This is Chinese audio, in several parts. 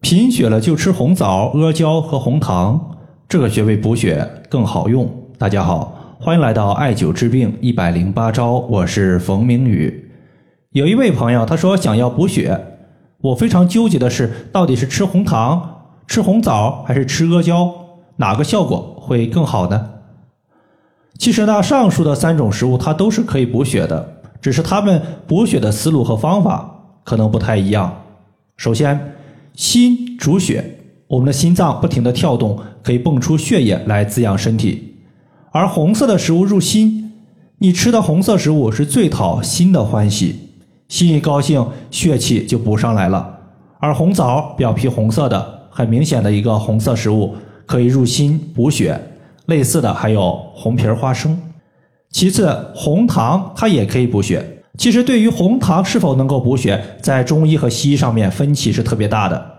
贫血了就吃红枣、阿胶和红糖，这个穴位补血更好用。大家好，欢迎来到艾灸治病一百零八招，我是冯明宇。有一位朋友他说想要补血，我非常纠结的是，到底是吃红糖、吃红枣还是吃阿胶，哪个效果会更好呢？其实呢，上述的三种食物它都是可以补血的，只是它们补血的思路和方法可能不太一样。首先，心主血，我们的心脏不停的跳动，可以蹦出血液来滋养身体。而红色的食物入心，你吃的红色食物是最讨心的欢喜，心一高兴，血气就补上来了。而红枣表皮红色的，很明显的一个红色食物，可以入心补血。类似的还有红皮花生，其次红糖它也可以补血。其实对于红糖是否能够补血，在中医和西医上面分歧是特别大的。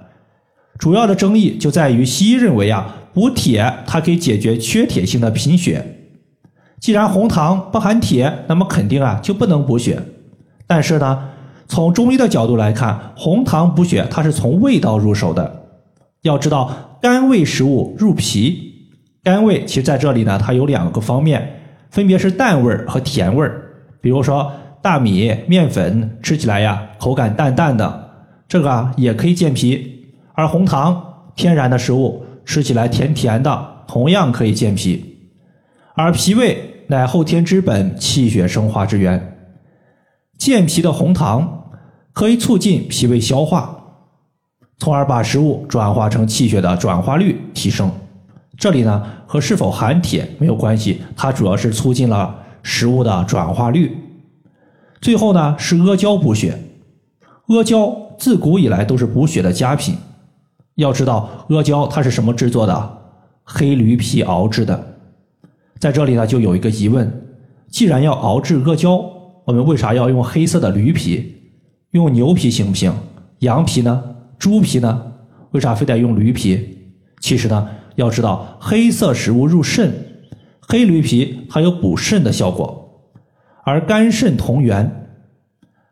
主要的争议就在于西医认为啊，补铁它可以解决缺铁性的贫血。既然红糖不含铁，那么肯定啊就不能补血。但是呢，从中医的角度来看，红糖补血它是从味道入手的。要知道，甘味食物入脾。甘味其实在这里呢，它有两个方面，分别是淡味儿和甜味儿。比如说大米面粉吃起来呀，口感淡淡的，这个啊也可以健脾；而红糖天然的食物，吃起来甜甜的，同样可以健脾。而脾胃乃后天之本，气血生化之源，健脾的红糖可以促进脾胃消化，从而把食物转化成气血的转化率提升。这里呢和是否含铁没有关系，它主要是促进了食物的转化率。最后呢是阿胶补血，阿胶自古以来都是补血的佳品。要知道阿胶它是什么制作的？黑驴皮熬制的。在这里呢就有一个疑问：既然要熬制阿胶，我们为啥要用黑色的驴皮？用牛皮行不行？羊皮呢？猪皮呢？为啥非得用驴皮？其实呢。要知道，黑色食物入肾，黑驴皮还有补肾的效果，而肝肾同源，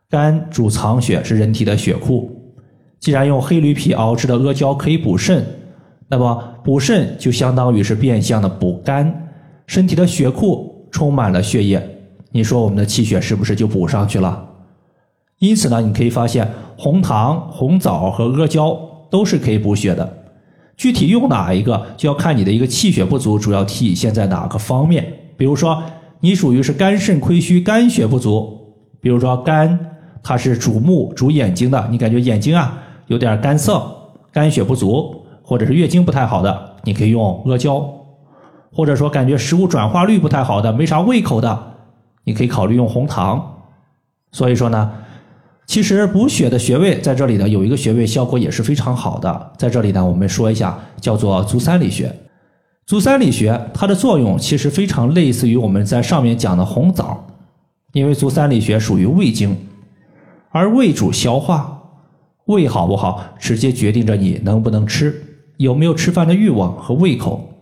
肝主藏血，是人体的血库。既然用黑驴皮熬制的阿胶可以补肾，那么补肾就相当于是变相的补肝，身体的血库充满了血液，你说我们的气血是不是就补上去了？因此呢，你可以发现红糖、红枣和阿胶都是可以补血的。具体用哪一个，就要看你的一个气血不足，主要体现在哪个方面。比如说，你属于是肝肾亏虚、肝血不足。比如说，肝它是主目、主眼睛的，你感觉眼睛啊有点干涩，肝血不足，或者是月经不太好的，你可以用阿胶；或者说感觉食物转化率不太好的，没啥胃口的，你可以考虑用红糖。所以说呢。其实补血的穴位在这里呢，有一个穴位效果也是非常好的。在这里呢，我们说一下，叫做足三里穴。足三里穴它的作用其实非常类似于我们在上面讲的红枣，因为足三里穴属于胃经，而胃主消化，胃好不好，直接决定着你能不能吃，有没有吃饭的欲望和胃口。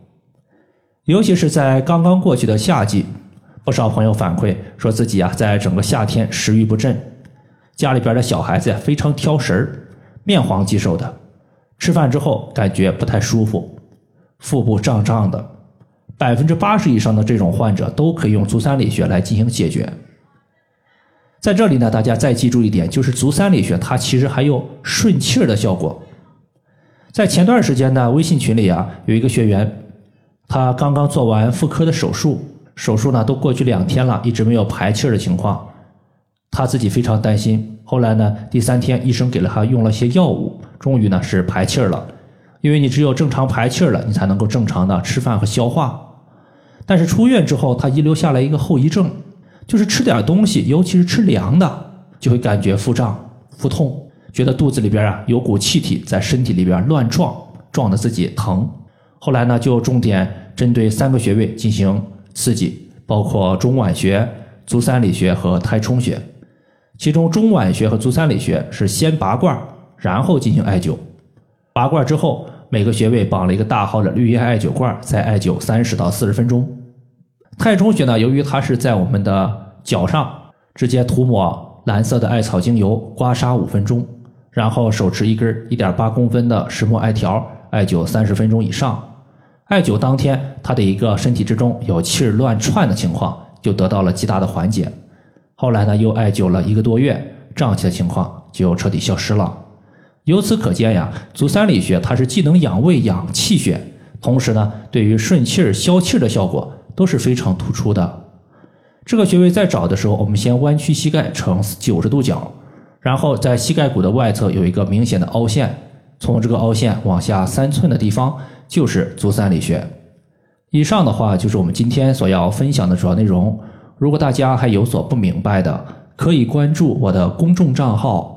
尤其是在刚刚过去的夏季，不少朋友反馈说自己啊，在整个夏天食欲不振。家里边的小孩子非常挑食儿，面黄肌瘦的，吃饭之后感觉不太舒服，腹部胀胀的，百分之八十以上的这种患者都可以用足三里穴来进行解决。在这里呢，大家再记住一点，就是足三里穴它其实还有顺气儿的效果。在前段时间呢，微信群里啊有一个学员，他刚刚做完妇科的手术，手术呢都过去两天了，一直没有排气儿的情况。他自己非常担心，后来呢，第三天医生给了他用了些药物，终于呢是排气儿了。因为你只有正常排气了，你才能够正常的吃饭和消化。但是出院之后，他遗留下来一个后遗症，就是吃点东西，尤其是吃凉的，就会感觉腹胀、腹痛，觉得肚子里边啊有股气体在身体里边乱撞，撞得自己疼。后来呢，就重点针对三个穴位进行刺激，包括中脘穴、足三里穴和太冲穴。其中中脘穴和足三里穴是先拔罐，然后进行艾灸。拔罐之后，每个穴位绑了一个大号的绿叶艾灸罐，再艾灸三十到四十分钟。太冲穴呢，由于它是在我们的脚上，直接涂抹蓝色的艾草精油，刮痧五分钟，然后手持一根一点八公分的石墨艾条，艾灸三十分钟以上。艾灸当天，他的一个身体之中有气儿乱窜的情况就得到了极大的缓解。后来呢，又艾灸了一个多月，胀气的情况就彻底消失了。由此可见呀，足三里穴它是既能养胃养气血，同时呢，对于顺气儿消气儿的效果都是非常突出的。这个穴位在找的时候，我们先弯曲膝盖成九十度角，然后在膝盖骨的外侧有一个明显的凹陷，从这个凹陷往下三寸的地方。就是足三里穴。以上的话就是我们今天所要分享的主要内容。如果大家还有所不明白的，可以关注我的公众账号“